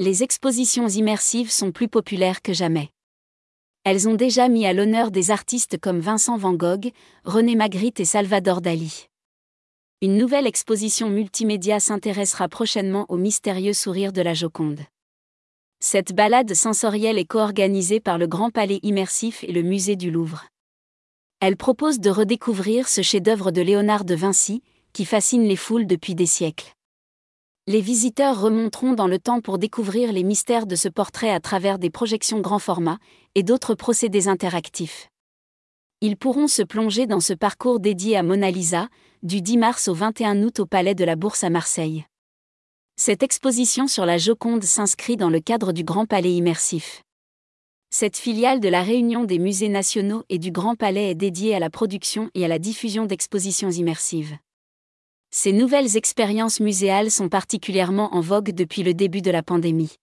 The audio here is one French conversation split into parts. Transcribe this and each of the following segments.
Les expositions immersives sont plus populaires que jamais. Elles ont déjà mis à l'honneur des artistes comme Vincent Van Gogh, René Magritte et Salvador Dali. Une nouvelle exposition multimédia s'intéressera prochainement au mystérieux sourire de la Joconde. Cette balade sensorielle est co-organisée par le Grand Palais Immersif et le Musée du Louvre. Elle propose de redécouvrir ce chef-d'œuvre de Léonard de Vinci, qui fascine les foules depuis des siècles. Les visiteurs remonteront dans le temps pour découvrir les mystères de ce portrait à travers des projections grand format et d'autres procédés interactifs. Ils pourront se plonger dans ce parcours dédié à Mona Lisa, du 10 mars au 21 août au Palais de la Bourse à Marseille. Cette exposition sur la Joconde s'inscrit dans le cadre du Grand Palais immersif. Cette filiale de la Réunion des musées nationaux et du Grand Palais est dédiée à la production et à la diffusion d'expositions immersives. Ces nouvelles expériences muséales sont particulièrement en vogue depuis le début de la pandémie.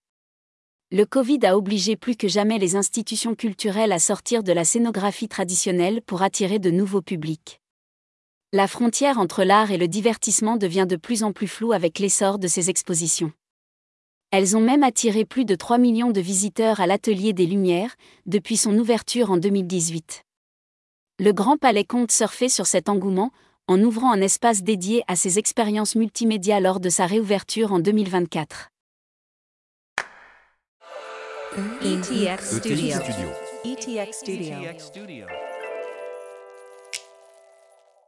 Le Covid a obligé plus que jamais les institutions culturelles à sortir de la scénographie traditionnelle pour attirer de nouveaux publics la frontière entre l'art et le divertissement devient de plus en plus floue avec l'essor de ces expositions. Elles ont même attiré plus de 3 millions de visiteurs à l'Atelier des Lumières, depuis son ouverture en 2018. Le Grand Palais compte surfer sur cet engouement, en ouvrant un espace dédié à ses expériences multimédia lors de sa réouverture en 2024. ETX Studio. ETX Studio.